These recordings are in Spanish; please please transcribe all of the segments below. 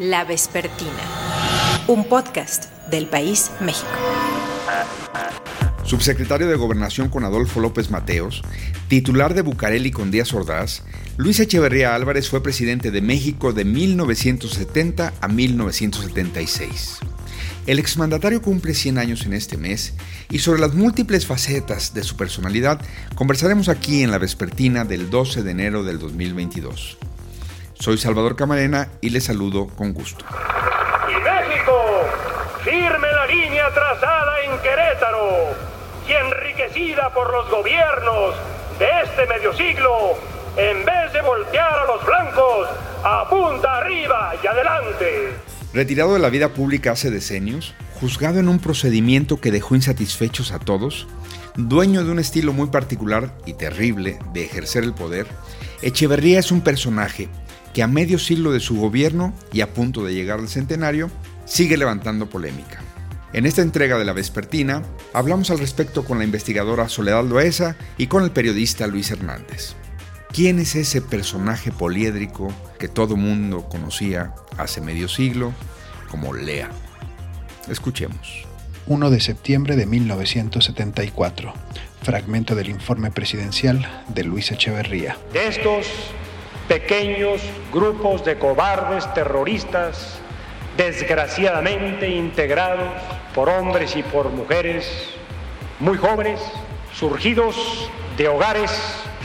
La Vespertina, un podcast del País México. Subsecretario de Gobernación con Adolfo López Mateos, titular de Bucareli con Díaz Ordaz, Luis Echeverría Álvarez fue presidente de México de 1970 a 1976. El exmandatario cumple 100 años en este mes y sobre las múltiples facetas de su personalidad conversaremos aquí en la vespertina del 12 de enero del 2022. Soy Salvador Camarena y les saludo con gusto. Y México, firme la línea trazada en Querétaro y enriquecida por los gobiernos de este medio siglo, en vez de voltear a los blancos, apunta arriba y adelante. Retirado de la vida pública hace decenios, juzgado en un procedimiento que dejó insatisfechos a todos, dueño de un estilo muy particular y terrible de ejercer el poder, Echeverría es un personaje que a medio siglo de su gobierno y a punto de llegar al centenario, sigue levantando polémica. En esta entrega de la Vespertina, hablamos al respecto con la investigadora Soledad Loesa y con el periodista Luis Hernández. ¿Quién es ese personaje poliédrico que todo mundo conocía hace medio siglo como Lea? Escuchemos. 1 de septiembre de 1974. Fragmento del informe presidencial de Luis Echeverría. De estos pequeños grupos de cobardes terroristas, desgraciadamente integrados por hombres y por mujeres muy jóvenes, surgidos de hogares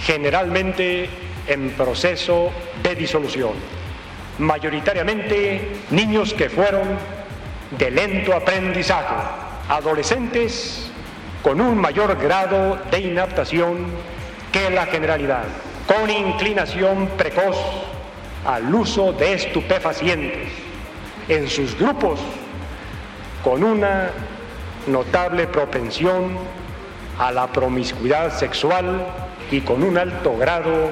generalmente en proceso de disolución. Mayoritariamente niños que fueron de lento aprendizaje, adolescentes con un mayor grado de inaptación que la generalidad, con inclinación precoz al uso de estupefacientes, en sus grupos con una notable propensión a la promiscuidad sexual y con un alto grado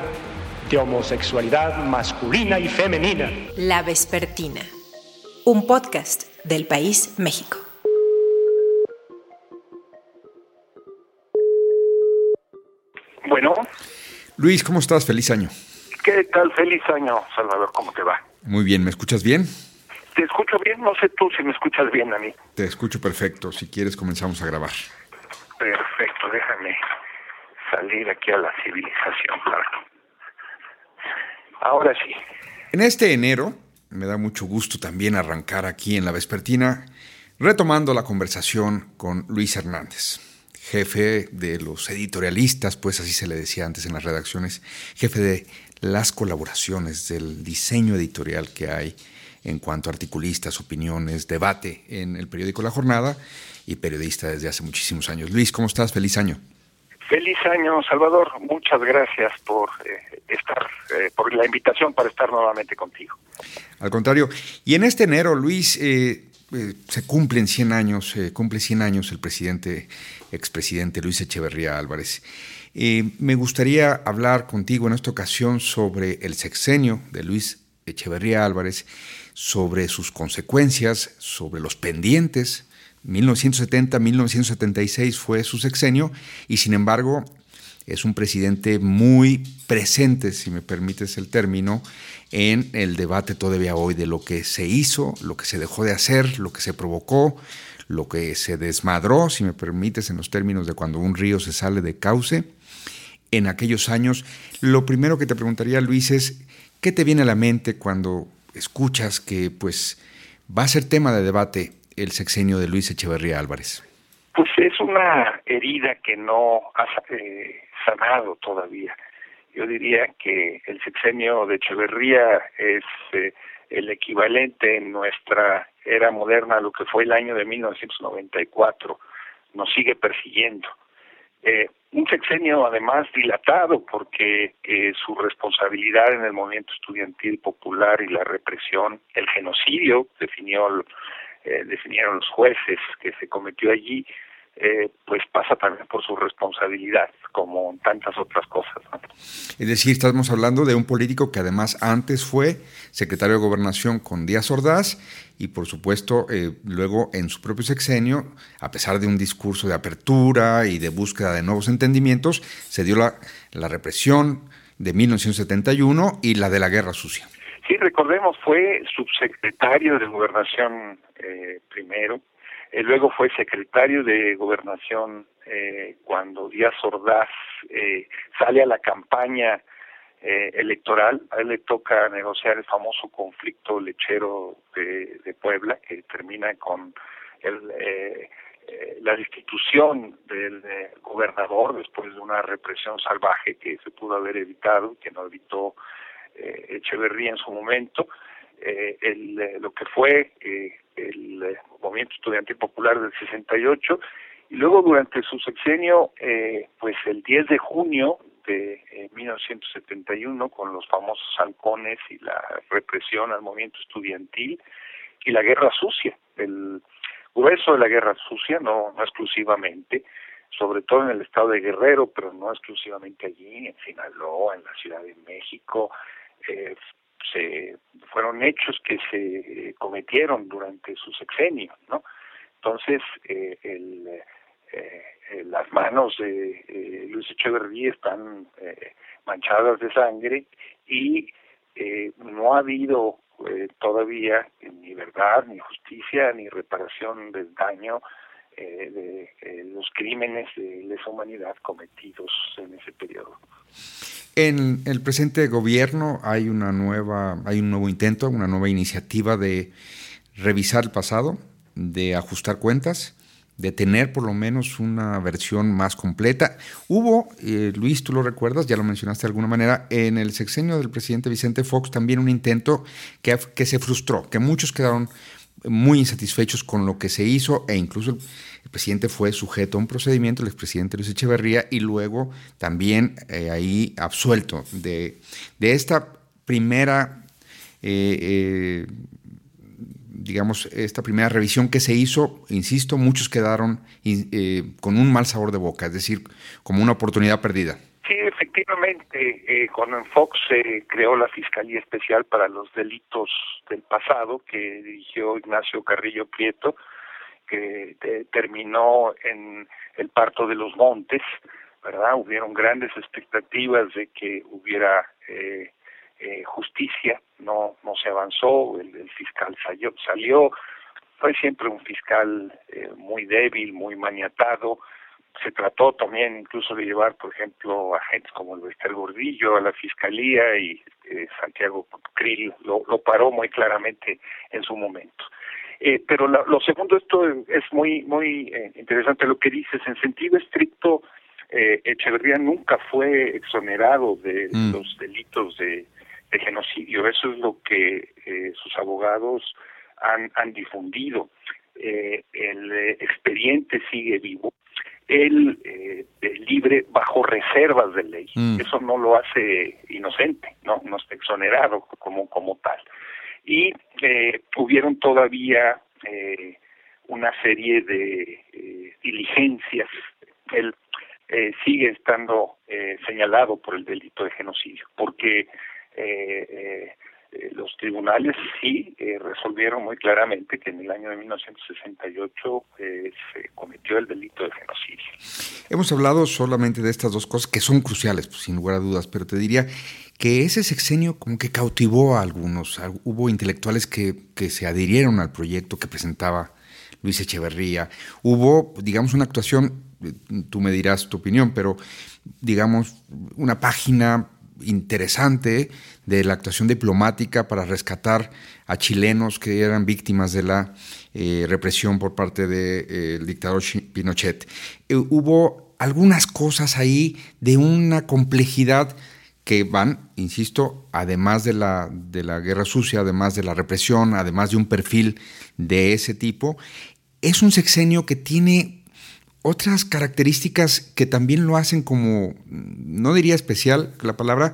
de homosexualidad masculina y femenina. La Vespertina, un podcast del País México. Bueno, Luis, ¿cómo estás? Feliz año. ¿qué tal? Feliz año, Salvador, ¿cómo te va? Muy bien, ¿me escuchas bien? ¿Te escucho bien? No sé tú si me escuchas bien a mí. Te escucho perfecto. Si quieres, comenzamos a grabar. Perfecto, déjame salir aquí a la civilización, claro. Ahora sí. En este enero, me da mucho gusto también arrancar aquí en la Vespertina, retomando la conversación con Luis Hernández, jefe de los editorialistas, pues así se le decía antes en las redacciones, jefe de las colaboraciones, del diseño editorial que hay en cuanto a articulistas, opiniones, debate en el periódico La Jornada y periodista desde hace muchísimos años. Luis, ¿cómo estás? Feliz año. Feliz año, Salvador. Muchas gracias por eh, estar, eh, por la invitación para estar nuevamente contigo. Al contrario, y en este enero, Luis, eh, eh, se cumplen 100 años, cumple 100 años el presidente, expresidente Luis Echeverría Álvarez. Eh, me gustaría hablar contigo en esta ocasión sobre el sexenio de Luis Echeverría Álvarez, sobre sus consecuencias, sobre los pendientes. 1970-1976 fue su sexenio y sin embargo es un presidente muy presente, si me permites el término, en el debate todavía hoy de lo que se hizo, lo que se dejó de hacer, lo que se provocó, lo que se desmadró, si me permites, en los términos de cuando un río se sale de cauce. En aquellos años, lo primero que te preguntaría, Luis, es, ¿qué te viene a la mente cuando escuchas que pues va a ser tema de debate el sexenio de Luis Echeverría Álvarez? Pues es una herida que no ha eh, sanado todavía. Yo diría que el sexenio de Echeverría es eh, el equivalente en nuestra era moderna a lo que fue el año de 1994. Nos sigue persiguiendo. Eh, un sexenio además dilatado porque eh, su responsabilidad en el movimiento estudiantil popular y la represión, el genocidio, definió eh, definieron los jueces que se cometió allí, eh, pues pasa también por su responsabilidad, como tantas otras cosas. ¿no? Es decir, estamos hablando de un político que además antes fue secretario de Gobernación con Díaz Ordaz y por supuesto eh, luego en su propio sexenio, a pesar de un discurso de apertura y de búsqueda de nuevos entendimientos, se dio la, la represión de 1971 y la de la Guerra Sucia. Sí, recordemos, fue subsecretario de Gobernación eh, primero, eh, luego fue secretario de Gobernación eh, cuando Díaz Ordaz eh, sale a la campaña eh, electoral, a él le toca negociar el famoso conflicto lechero de, Puebla, que termina con el, eh, eh, la destitución del gobernador después de una represión salvaje que se pudo haber evitado, que no evitó Echeverría en su momento, eh, el, eh, lo que fue eh, el eh, movimiento estudiantil popular del 68 y luego durante su sexenio, eh, pues el 10 de junio de eh, 1971 con los famosos halcones y la represión al movimiento estudiantil y la guerra sucia, el grueso de la guerra sucia, no, no exclusivamente, sobre todo en el estado de Guerrero, pero no exclusivamente allí, en Sinaloa, en la Ciudad de México, eh, se fueron hechos que se cometieron durante su sexenio, ¿no? Entonces, eh, el, eh, eh, las manos de eh, Luis Echeverría están eh, manchadas de sangre y no ha habido todavía ni verdad, ni justicia, ni reparación del daño eh, de los crímenes de lesa humanidad cometidos en ese periodo. En el presente gobierno hay una nueva, hay un nuevo intento, una nueva iniciativa de revisar el pasado, de ajustar cuentas, de tener por lo menos una versión más completa. Hubo, eh, Luis, tú lo recuerdas, ya lo mencionaste de alguna manera, en el sexenio del presidente Vicente Fox también un intento que, que se frustró, que muchos quedaron muy insatisfechos con lo que se hizo e incluso el, presidente fue sujeto a un procedimiento, el expresidente Luis Echeverría, y luego también eh, ahí absuelto de, de esta primera, eh, eh, digamos, esta primera revisión que se hizo, insisto, muchos quedaron con un mal sabor de boca, es decir, como una oportunidad perdida. Sí, efectivamente, eh, cuando Fox se creó la Fiscalía Especial para los Delitos del Pasado, que dirigió Ignacio Carrillo Prieto, que terminó en el parto de los montes, ¿verdad? Hubieron grandes expectativas de que hubiera eh, eh, justicia, no no se avanzó, el, el fiscal salió, salió, fue siempre un fiscal eh, muy débil, muy maniatado, se trató también incluso de llevar, por ejemplo, agentes como el Esther Gordillo a la fiscalía y eh, Santiago Krill lo, lo paró muy claramente en su momento. Eh, pero la, lo segundo, esto es muy muy eh, interesante lo que dices. En sentido estricto, eh, Echeverría nunca fue exonerado de mm. los delitos de, de, genocidio. Eso es lo que eh, sus abogados han, han difundido. El expediente sigue vivo. Él eh, libre bajo reservas de ley. Mm. Eso no lo hace inocente, no, no está exonerado como como tal y eh, hubieron todavía eh, una serie de eh, diligencias. Él eh, sigue estando eh, señalado por el delito de genocidio, porque eh, eh, los tribunales sí eh, resolvieron muy claramente que en el año de 1968 eh, se cometió el delito de genocidio. Hemos hablado solamente de estas dos cosas que son cruciales, pues, sin lugar a dudas, pero te diría que ese sexenio como que cautivó a algunos. Hubo intelectuales que, que se adhirieron al proyecto que presentaba Luis Echeverría. Hubo, digamos, una actuación, tú me dirás tu opinión, pero digamos, una página interesante de la actuación diplomática para rescatar a chilenos que eran víctimas de la eh, represión por parte del de, eh, dictador Pinochet. Eh, hubo algunas cosas ahí de una complejidad que van, insisto, además de la, de la guerra sucia, además de la represión, además de un perfil de ese tipo, es un sexenio que tiene otras características que también lo hacen como, no diría especial la palabra,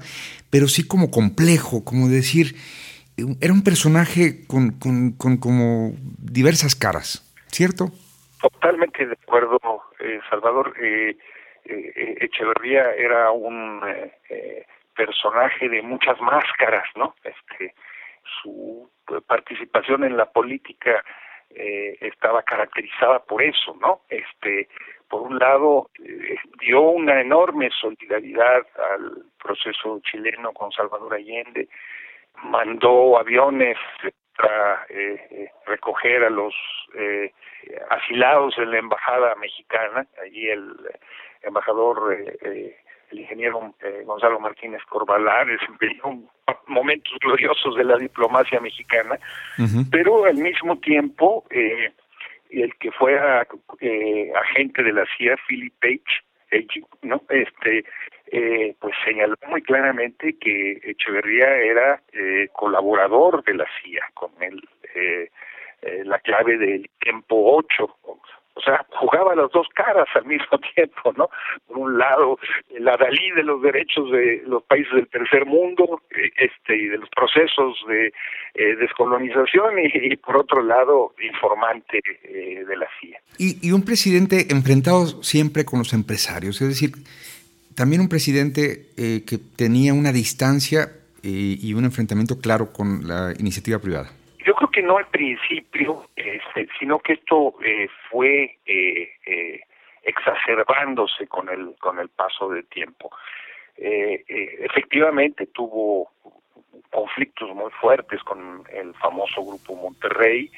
pero sí como complejo, como decir, era un personaje con, con, con como diversas caras, ¿cierto? Totalmente de acuerdo, eh, Salvador. Eh, eh, Echeverría era un personaje de muchas máscaras, ¿no? Este, su participación en la política eh, estaba caracterizada por eso, ¿no? Este, por un lado, eh, dio una enorme solidaridad al proceso chileno con Salvador Allende, mandó aviones para recoger a los asilados en la embajada mexicana. Allí el embajador el ingeniero eh, Gonzalo Martínez Corvalar, desempeñó momentos gloriosos de la diplomacia mexicana, pero al mismo tiempo eh, el que fue eh, agente de la CIA, Philip Page, ¿no? Este, pues señaló muy claramente que Echeverría era colaborador de la CIA con el, la clave del tiempo 8, o sea, jugaba las dos caras al mismo tiempo, ¿no? Por un lado, la Dalí de los derechos de los países del tercer mundo, eh, este, y de los procesos de eh, descolonización, y, por otro lado, informante eh, de la CIA. Y, y un presidente enfrentado siempre con los empresarios, es decir, también un presidente que tenía una distancia y un enfrentamiento claro con la iniciativa privada. Yo creo que no al principio, este, sino que esto eh, fue eh, eh, exacerbándose con el con el paso del tiempo. efectivamente tuvo conflictos muy fuertes con el famoso grupo Monterrey,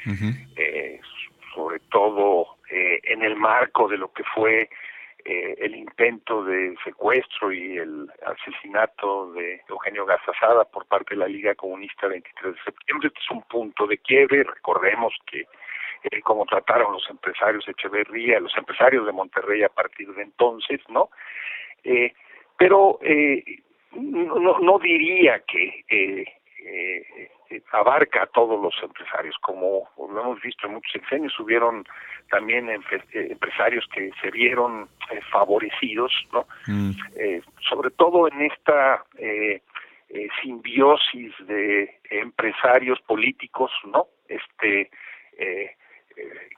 sobre todo en el marco de lo que fue eh, el intento de secuestro y el asesinato de Eugenio Gazazada por parte de la Liga Comunista 23 de septiembre. Este es un punto de quiebre. Recordemos que eh, como trataron los empresarios Echeverría, los empresarios de Monterrey a partir de entonces, ¿no? Eh, pero eh, no, no diría que eh, eh, abarca a todos los empresarios, como lo hemos visto en muchos sexenios, hubieron también eh, empresarios que se vieron eh, favorecidos, ¿no? Mm. sobre todo en esta simbiosis de empresarios políticos, ¿no? Este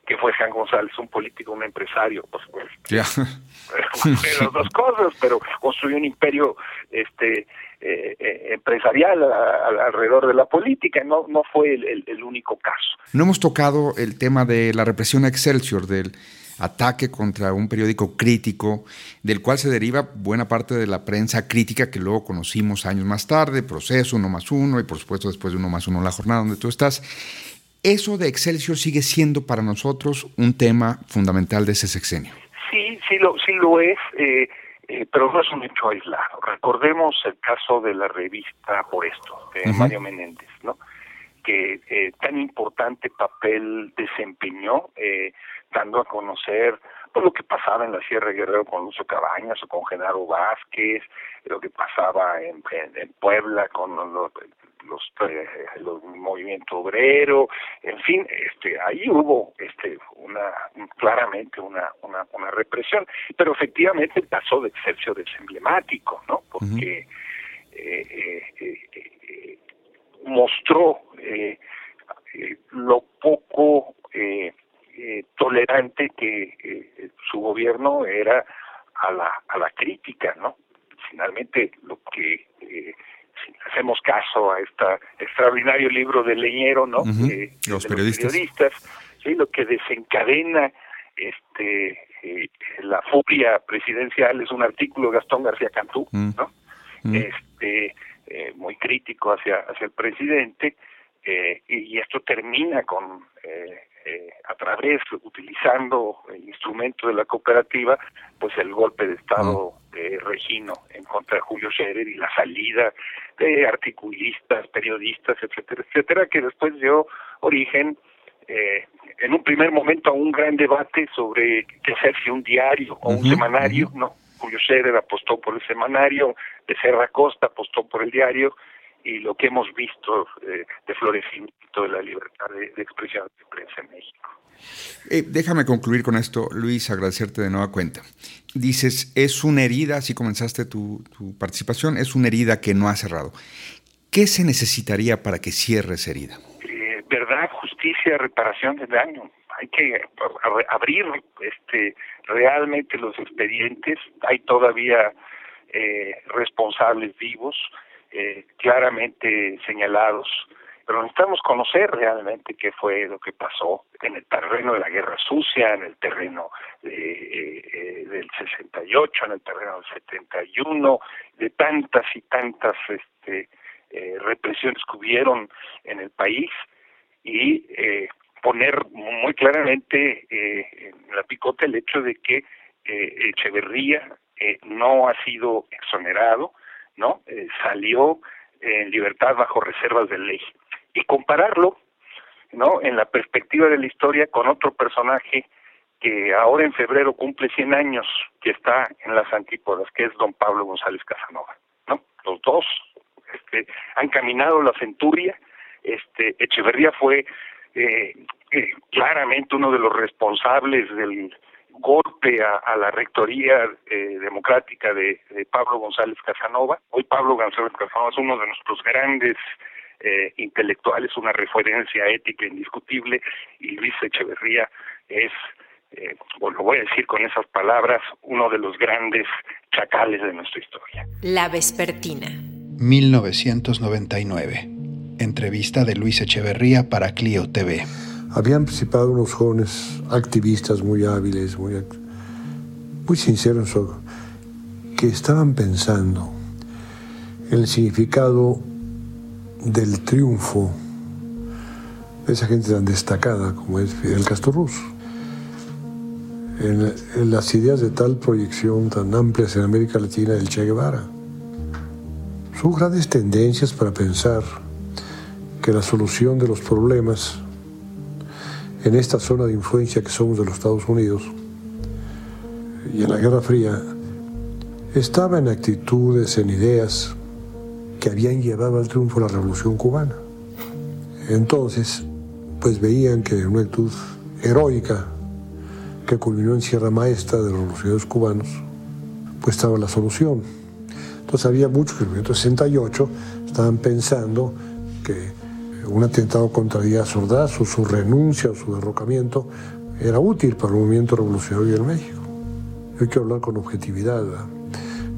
que fue Jean González, un político, un empresario, pues, pues las dos cosas, pero construyó un imperio este eh, eh, empresarial alrededor de la política, no, no fue el, único caso. No hemos tocado el tema de la represión a Excelsior, del ataque contra un periódico crítico, del cual se deriva buena parte de la prensa crítica que luego conocimos años más tarde, proceso, uno más uno, y por supuesto después de uno más uno la jornada donde tú estás. Eso de Excelsior sigue siendo para nosotros un tema fundamental de ese sexenio. Sí, sí lo, sí lo es. Eh, eh, pero no es un hecho aislado. Recordemos el caso de la revista Por esto, de Mario Menéndez, ¿no? que eh, tan importante papel desempeñó, eh, dando a conocer pues, lo que pasaba en la Sierra Guerrero con Lucio Cabañas o con Genaro Vázquez, lo que pasaba en, en, Puebla con los, los, eh, los movimiento obrero, en fin, este, ahí hubo este, una claramente una, una, una represión, pero efectivamente el caso de Excelsior es emblemático, ¿no? Porque eh, eh, mostró lo poco tolerante que su gobierno era a la, a la crítica, ¿no? Finalmente lo que si hacemos caso a este extraordinario libro de Leñero, ¿no? los, periodistas. sí, lo que desencadena este eh, la furia presidencial es un artículo de Gastón García Cantú, mm. ¿no? Mm. Este eh, muy crítico hacia hacia el presidente eh, y, esto termina con a través utilizando el instrumento de la cooperativa pues el golpe de estado de Regino en contra de Julio Scherer y la salida de articulistas, periodistas, etcétera, etcétera, que después dio origen eh, en un primer momento a un gran debate sobre qué hacer si un diario o un semanario, ¿no? Julio Scherer apostó por el semanario, de Serra Costa apostó por el diario, y lo que hemos visto eh, de florecimiento de la libertad de, expresión de prensa en México. Eh, déjame concluir con esto, Luis, agradecerte de nueva cuenta. Dices, es una herida, así comenzaste tu, tu participación, es una herida que no ha cerrado. ¿Qué se necesitaría para que cierre esa herida? Eh, verdad, justicia, reparación de daño. Hay que abrir este, realmente los expedientes. Hay todavía responsables vivos eh, claramente señalados, pero necesitamos conocer realmente qué fue lo que pasó en el terreno de la guerra sucia, en el terreno eh, eh del 68, en el terreno del 71, de tantas y tantas este, eh, represiones que hubieron en el país y eh, poner muy claramente eh, en la picota el hecho de que Echeverría no ha sido exonerado, ¿no? Salió en libertad bajo reservas de ley. Y compararlo, ¿no? En la perspectiva de la historia con otro personaje que ahora en febrero cumple 100 años, que está en las antípodas, que es don Pablo González Casanova, ¿no? Los dos este, han caminado la centuria, este, Echeverría fue eh, eh, claramente uno de los responsables del golpe a, a la rectoría eh, democrática de, de, Pablo González Casanova. Hoy Pablo González Casanova es uno de nuestros grandes eh, intelectuales, una referencia ética indiscutible, y Luis Echeverría es, eh, bueno, lo voy a decir con esas palabras, uno de los grandes chacales de nuestra historia. La Vespertina. 1999. Entrevista de Luis Echeverría para Clio TV. Habían participado unos jóvenes activistas muy hábiles, muy, muy sinceros, que estaban pensando en el significado del triunfo de esa gente tan destacada como es Fidel Castro Ruz. En, en, las ideas de tal proyección tan amplias en América Latina del Che Guevara. Son grandes tendencias para pensar que la solución de los problemas en esta zona de influencia que somos de los Estados Unidos y en la Guerra Fría estaba en actitudes, en ideas que habían llevado al triunfo la Revolución Cubana. Entonces, pues veían que una actitud heroica que culminó en Sierra Maestra de los revolucionarios cubanos, pues estaba la solución. Entonces había muchos que en el 1968 estaban pensando que un atentado contra Díaz Ordaz o su renuncia o su derrocamiento era útil para el movimiento revolucionario en México. Hay que hablar con objetividad.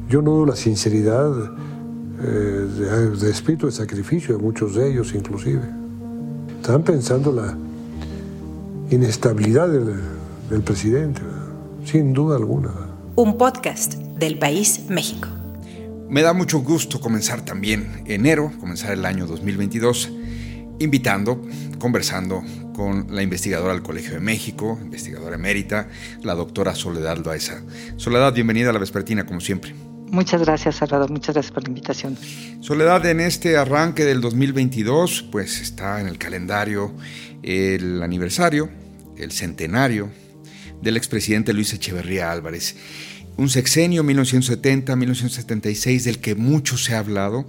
Yo no dudo la sinceridad eh, de, de, espíritu de sacrificio de muchos de ellos inclusive. Estaban pensando la inestabilidad del, del presidente, ¿verdad? sin duda alguna. Un podcast del país México. Me da mucho gusto comenzar también enero, comenzar el año 2022 invitando, conversando con la investigadora del Colegio de México, investigadora emérita, la doctora Soledad Loaiza. Soledad, bienvenida a la Vespertina, como siempre. Muchas gracias, Salvador. Muchas gracias por la invitación. Soledad, en este arranque del 2022, pues está en el calendario el aniversario, el centenario del expresidente Luis Echeverría Álvarez. Un sexenio 1970-1976 del que mucho se ha hablado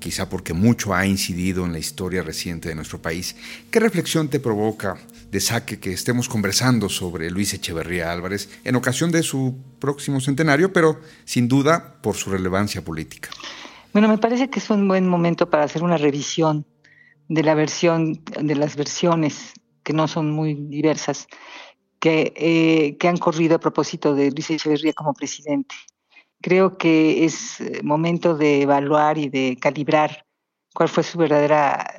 quizá porque mucho ha incidido en la historia reciente de nuestro país. ¿Qué reflexión te provoca de saque que estemos conversando sobre Luis Echeverría Álvarez en ocasión de su próximo centenario, pero sin duda por su relevancia política? Bueno, me parece que es un buen momento para hacer una revisión de la versión, de las versiones que no son muy diversas, que, eh, que han corrido a propósito de Luis Echeverría como presidente creo que es momento de evaluar y de calibrar cuál fue su verdadera,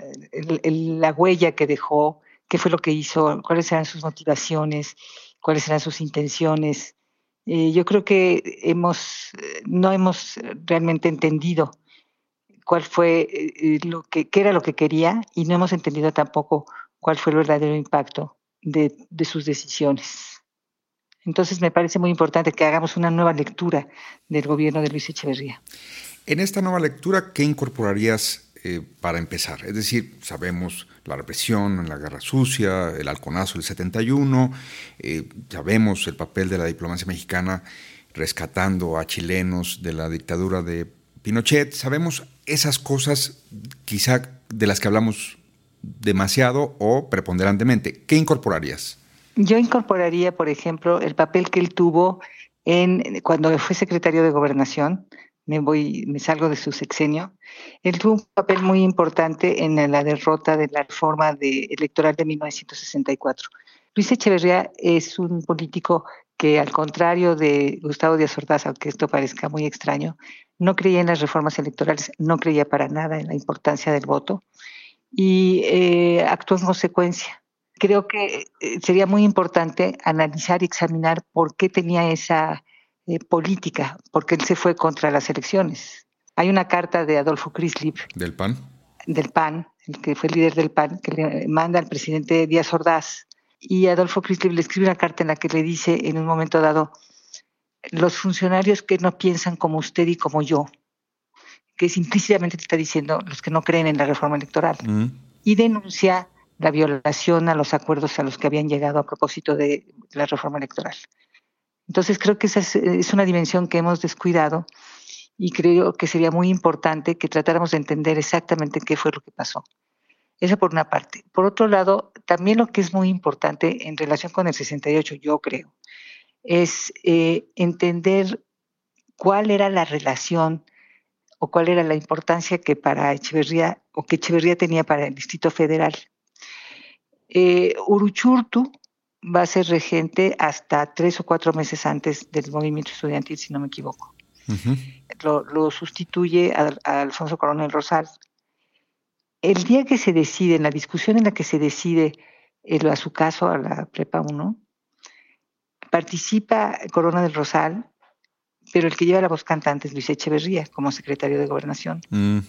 la huella que dejó, qué fue lo que hizo, cuáles eran sus motivaciones, cuáles eran sus intenciones. Eh, yo creo que hemos, no hemos realmente entendido cuál fue eh, lo que, qué era lo que quería y no hemos entendido tampoco cuál fue el verdadero impacto de, de sus decisiones. Entonces me parece muy importante que hagamos una nueva lectura del gobierno de Luis Echeverría. En esta nueva lectura, ¿qué incorporarías eh, para empezar? Es decir, sabemos la represión en la Guerra Sucia, el halconazo del 71, eh, sabemos el papel de la diplomacia mexicana rescatando a chilenos de la dictadura de Pinochet, sabemos esas cosas quizá de las que hablamos demasiado o preponderantemente. ¿Qué incorporarías? Yo incorporaría, por ejemplo, el papel que él tuvo en cuando fue secretario de Gobernación. Me voy, me salgo de su sexenio. Él tuvo un papel muy importante en la derrota de la reforma de, electoral de 1964. Luis Echeverría es un político que, al contrario de Gustavo Díaz Ordaz, aunque esto parezca muy extraño, no creía en las reformas electorales, no creía para nada en la importancia del voto y eh, actuó en consecuencia creo que eh, sería muy importante analizar y examinar por qué tenía esa eh, política, porque él se fue contra las elecciones. Hay una carta de Adolfo Crislip. ¿Del PAN? Del PAN, el que fue líder del PAN, que le manda al presidente Díaz Ordaz. Y Adolfo Crislip le escribe una carta en la que le dice en un momento dado, los funcionarios que no piensan como usted y como yo, que es implícitamente te está diciendo los que no creen en la reforma electoral, y denuncia la violación a los acuerdos a los que habían llegado a propósito de la reforma electoral. Entonces creo que esa es, una dimensión que hemos descuidado y creo que sería muy importante que tratáramos de entender exactamente qué fue lo que pasó. Eso por una parte. Por otro lado, también lo que es muy importante en relación con el 68, yo creo, es eh, entender cuál era la relación o cuál era la importancia que para Echeverría o que Echeverría tenía para el Distrito Federal. Eh, Uruchurtu va a ser regente hasta tres o cuatro meses antes del movimiento estudiantil, si no me equivoco. lo, sustituye a, Alfonso Coronel Rosal. El día que se decide, en la discusión en la que se decide el, a su caso a la Prepa 1, participa Corona del Rosal pero el que lleva la voz cantante es Luis Echeverría como secretario de Gobernación. Mm.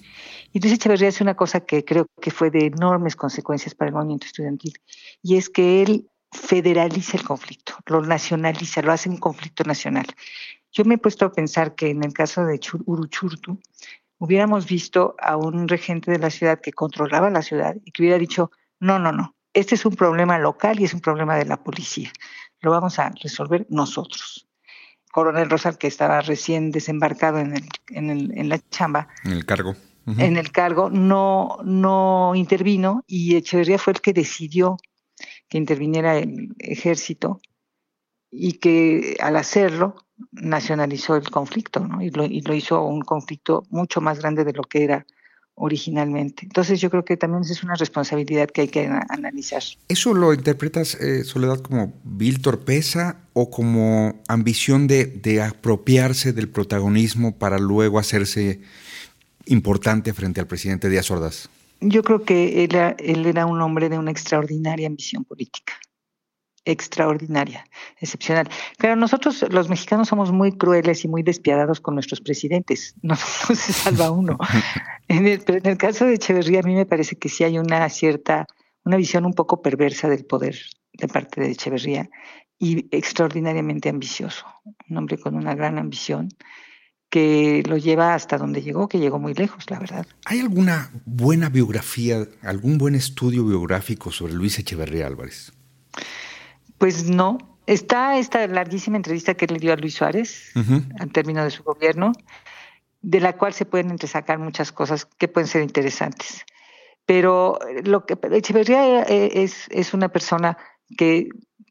Y Luis Echeverría hace una cosa que creo que fue de enormes consecuencias para el movimiento estudiantil, y es que él federaliza el conflicto, lo nacionaliza, lo hace un conflicto nacional. Yo me he puesto a pensar que en el caso de Uruchurtu, hubiéramos visto a un regente de la ciudad que controlaba la ciudad y que hubiera dicho, no, no, no, este es un problema local y es un problema de la policía, lo vamos a resolver nosotros coronel Rosal, que estaba recién desembarcado en, el, en, el, en la chamba. En el cargo. En el cargo, no, no intervino y Echeverría fue el que decidió que interviniera el ejército y que al hacerlo nacionalizó el conflicto ¿no? y, lo, y lo hizo un conflicto mucho más grande de lo que era originalmente. Entonces yo creo que también es una responsabilidad que hay que analizar. ¿Eso lo interpretas, eh, Soledad, como vil torpeza o como ambición de, de, apropiarse del protagonismo para luego hacerse importante frente al presidente Díaz Ordaz? Yo creo que él era un hombre de una extraordinaria ambición política extraordinaria, excepcional. Pero nosotros los mexicanos somos muy crueles y muy despiadados con nuestros presidentes, no, se salva uno. En el, pero en el caso de Echeverría a mí me parece que sí hay una cierta, una visión un poco perversa del poder de parte de Echeverría y extraordinariamente ambicioso, un hombre con una gran ambición que lo lleva hasta donde llegó, que llegó muy lejos, la verdad. ¿Hay alguna buena biografía, algún buen estudio biográfico sobre Luis Echeverría Álvarez? Pues no. Está esta larguísima entrevista que le dio a Luis Suárez al término de su gobierno, de la cual se pueden entresacar muchas cosas que pueden ser interesantes. Pero lo que Echeverría eh, es, es una persona que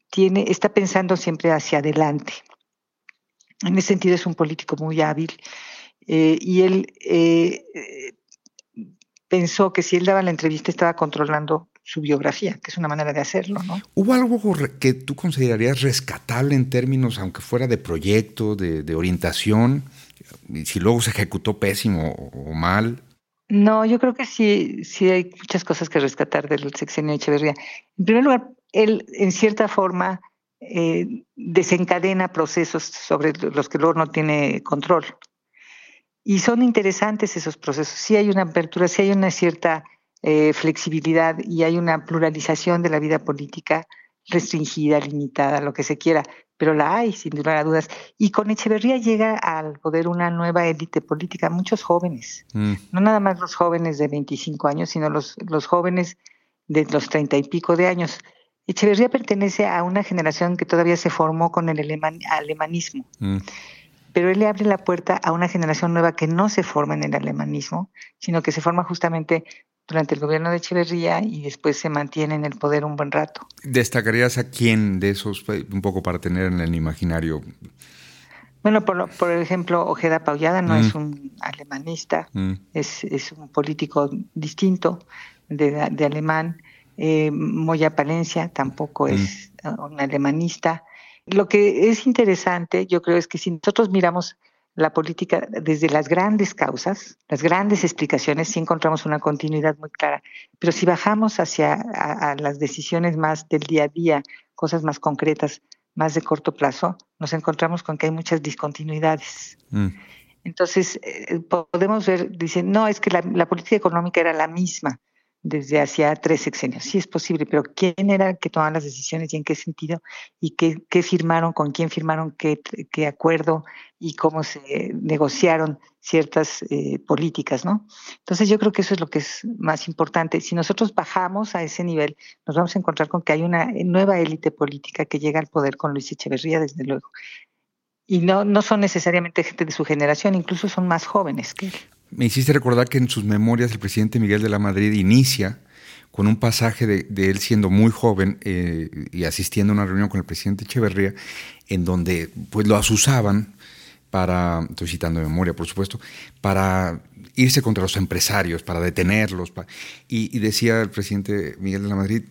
tiene, está pensando siempre hacia adelante. En ese sentido es un político muy hábil eh, y él eh, pensó que si él daba la entrevista estaba controlando su biografía, que es una manera de hacerlo. ¿no? ¿Hubo algo que tú considerarías rescatable en términos, aunque fuera de proyecto, de, orientación? Y si luego se ejecutó pésimo o mal. No, yo creo que sí, sí hay muchas cosas que rescatar del sexenio de Echeverría. En primer lugar, él en cierta forma eh, desencadena procesos sobre los que luego no tiene control. Y son interesantes esos procesos. Sí hay una apertura, sí hay una cierta eh, flexibilidad y hay una pluralización de la vida política restringida, limitada, lo que se quiera, pero la hay, sin lugar a dudas. Y con Echeverría llega al poder una nueva élite política, muchos jóvenes, mm. no nada más los jóvenes de 25 años, sino los, los jóvenes de los 30 y pico de años. Echeverría pertenece a una generación que todavía se formó con el alemanismo. Mm. Pero él le abre la puerta a una generación nueva que no se forma en el alemanismo, sino que se forma justamente durante el gobierno de Echeverría y después se mantiene en el poder un buen rato. ¿Destacarías a quién de esos, un poco para tener en el imaginario? Bueno, por, por ejemplo, Ojeda Paullada no es mm. un alemanista, mm. es, es, un político distinto de, de alemán. Eh, Moya Palencia tampoco es mm. un alemanista. Lo que es interesante, yo creo, es que si nosotros miramos la política desde las grandes causas, las grandes explicaciones, sí encontramos una continuidad muy clara. Pero si bajamos hacia las decisiones más del día a día, cosas más concretas, más de corto plazo, nos encontramos con que hay muchas discontinuidades. Mm. Entonces, eh, podemos ver, dicen, no, es que la, política económica era la misma desde hacía tres sexenios. Sí es posible, pero ¿quién era el que tomaba las decisiones y en qué sentido? ¿Y qué, qué firmaron, con quién firmaron qué, acuerdo y cómo se negociaron ciertas eh, políticas, ¿no? Entonces yo creo que eso es lo que es más importante. Si nosotros bajamos a ese nivel, nos vamos a encontrar con que hay una nueva élite política que llega al poder con Luis Echeverría, desde luego. Y no, no son necesariamente gente de su generación, incluso son más jóvenes que él. Me hiciste recordar que en sus memorias el presidente Miguel de la Madrid inicia con un pasaje de, él siendo muy joven eh, y asistiendo a una reunión con el presidente Echeverría, en donde pues lo asusaban para, estoy citando de memoria por supuesto, para irse contra los empresarios, para detenerlos. y, decía el presidente Miguel de la Madrid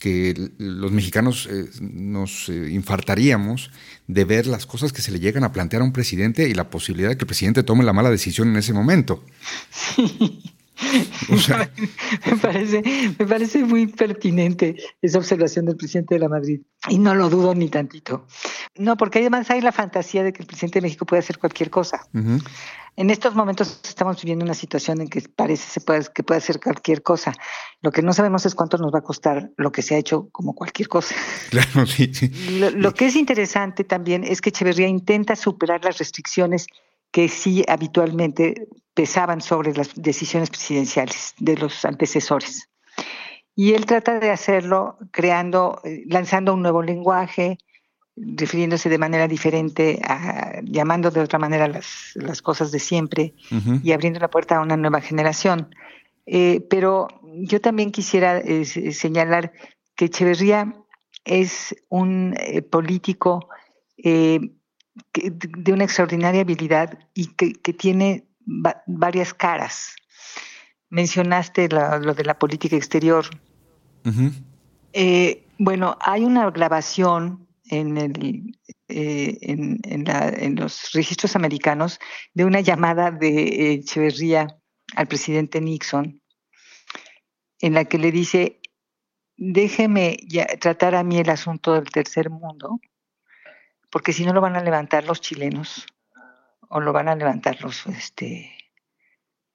que los mexicanos eh, nos eh, infartaríamos de ver las cosas que se le llegan a plantear a un presidente y la posibilidad de que el presidente tome la mala decisión en ese momento. me, parece, me parece muy pertinente esa observación del presidente de la Madrid. Y no lo dudo ni tantito. No, porque además hay la fantasía de que el presidente de México puede hacer cualquier cosa. En estos momentos estamos viviendo una situación en que parece se puede, que puede hacer cualquier cosa. Lo que no sabemos es cuánto nos va a costar lo que se ha hecho como cualquier cosa. Claro, sí, sí. Lo, que es interesante también es que Echeverría intenta superar las restricciones que sí habitualmente pesaban sobre las decisiones presidenciales de los antecesores. Y él trata de hacerlo creando, eh, lanzando un nuevo lenguaje, refiriéndose de manera diferente, llamando de otra manera las, las cosas de siempre y abriendo la puerta a una nueva generación. Eh, pero yo también quisiera eh, señalar que Echeverría es un eh, político de una extraordinaria habilidad y que, tiene varias caras. Mencionaste lo de la política exterior. bueno, hay una grabación en, el, eh, en, los registros americanos de una llamada de Echeverría al presidente Nixon, en la que le dice, déjeme tratar a mí el asunto del tercer mundo, porque si no lo van a levantar los chilenos o lo van a levantar los este,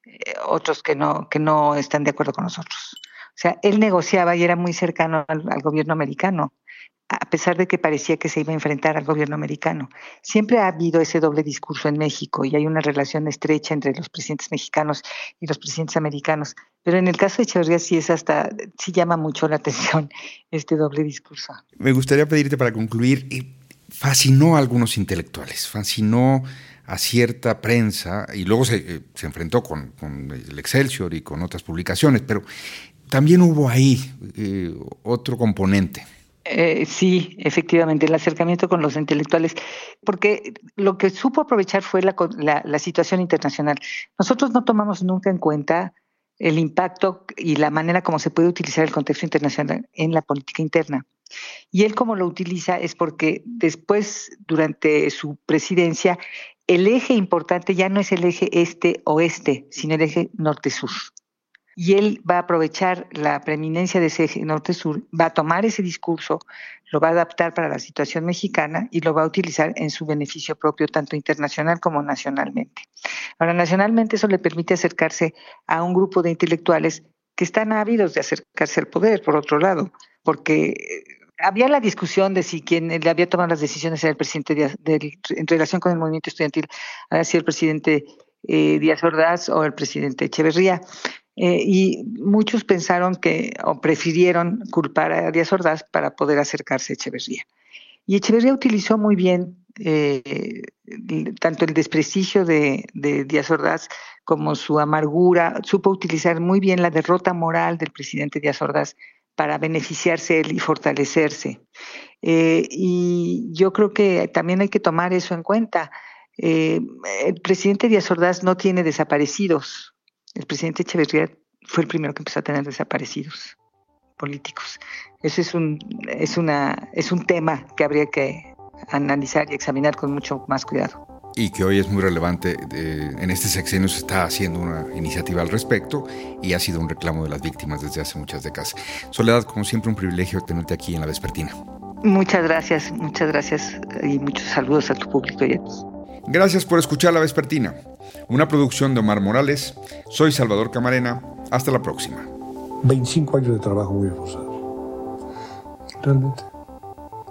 eh, otros que no, que no están de acuerdo con nosotros. O sea, él negociaba y era muy cercano al gobierno americano a pesar de que parecía que se iba a enfrentar al gobierno americano. Siempre ha habido ese doble discurso en México y hay una relación estrecha entre los presidentes mexicanos y los presidentes americanos. Pero en el caso de Echeverría sí es hasta, sí llama mucho la atención este doble discurso. Me gustaría pedirte para concluir, fascinó a algunos intelectuales, fascinó a cierta prensa y luego se, eh, enfrentó con, el Excelsior y con otras publicaciones, pero también hubo ahí eh, otro componente eh, sí, efectivamente, el acercamiento con los intelectuales, porque lo que supo aprovechar fue la, la, situación internacional. Nosotros no tomamos nunca en cuenta el impacto y la manera como se puede utilizar el contexto internacional en la política interna. Y él como lo utiliza es porque después, durante su presidencia, el eje importante ya no es el eje este-oeste, sino el eje norte-sur y él va a aprovechar la preeminencia de ese norte-sur, va a tomar ese discurso, lo va a adaptar para la situación mexicana y lo va a utilizar en su beneficio propio, tanto internacional como nacionalmente. Ahora, nacionalmente eso le permite acercarse a un grupo de intelectuales que están ávidos de acercarse al poder, por otro lado, porque eh, había la discusión de si quien le había tomado las decisiones era el presidente en relación con el movimiento estudiantil, había sido el presidente eh, Díaz Ordaz o el presidente Echeverría. Eh, y muchos pensaron que, o prefirieron culpar a Díaz Ordaz para poder acercarse a Echeverría. Y Echeverría utilizó muy bien eh, tanto el desprestigio de, Díaz Ordaz como su amargura, supo utilizar muy bien la derrota moral del presidente Díaz Ordaz para beneficiarse él y fortalecerse. Eh, y yo creo que también hay que tomar eso en cuenta. el presidente Díaz Ordaz no tiene desaparecidos, el presidente Echeverría fue el primero que empezó a tener desaparecidos políticos. Ese es un, es una, es un tema que habría que analizar y examinar con mucho más cuidado. Y que hoy es muy relevante. en este sexenio se está haciendo una iniciativa al respecto y ha sido un reclamo de las víctimas desde hace muchas décadas. Soledad, como siempre, un privilegio tenerte aquí en la Vespertina. Muchas gracias, muchas gracias y muchos saludos a tu público y Gracias por escuchar La Vespertina, una producción de Omar Morales. Soy Salvador Camarena. Hasta la próxima. 25 años de trabajo muy esforzado. Realmente.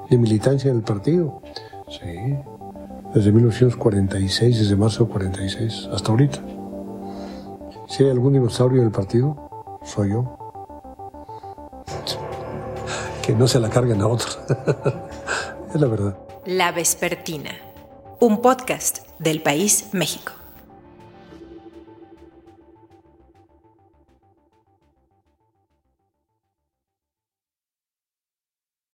De militancia en el partido. Sí. Desde 1946, desde marzo de 46, hasta ahorita. Si hay algún dinosaurio del partido, soy yo. Que no se la carguen a otros. es la verdad. La Vespertina, un podcast del País México.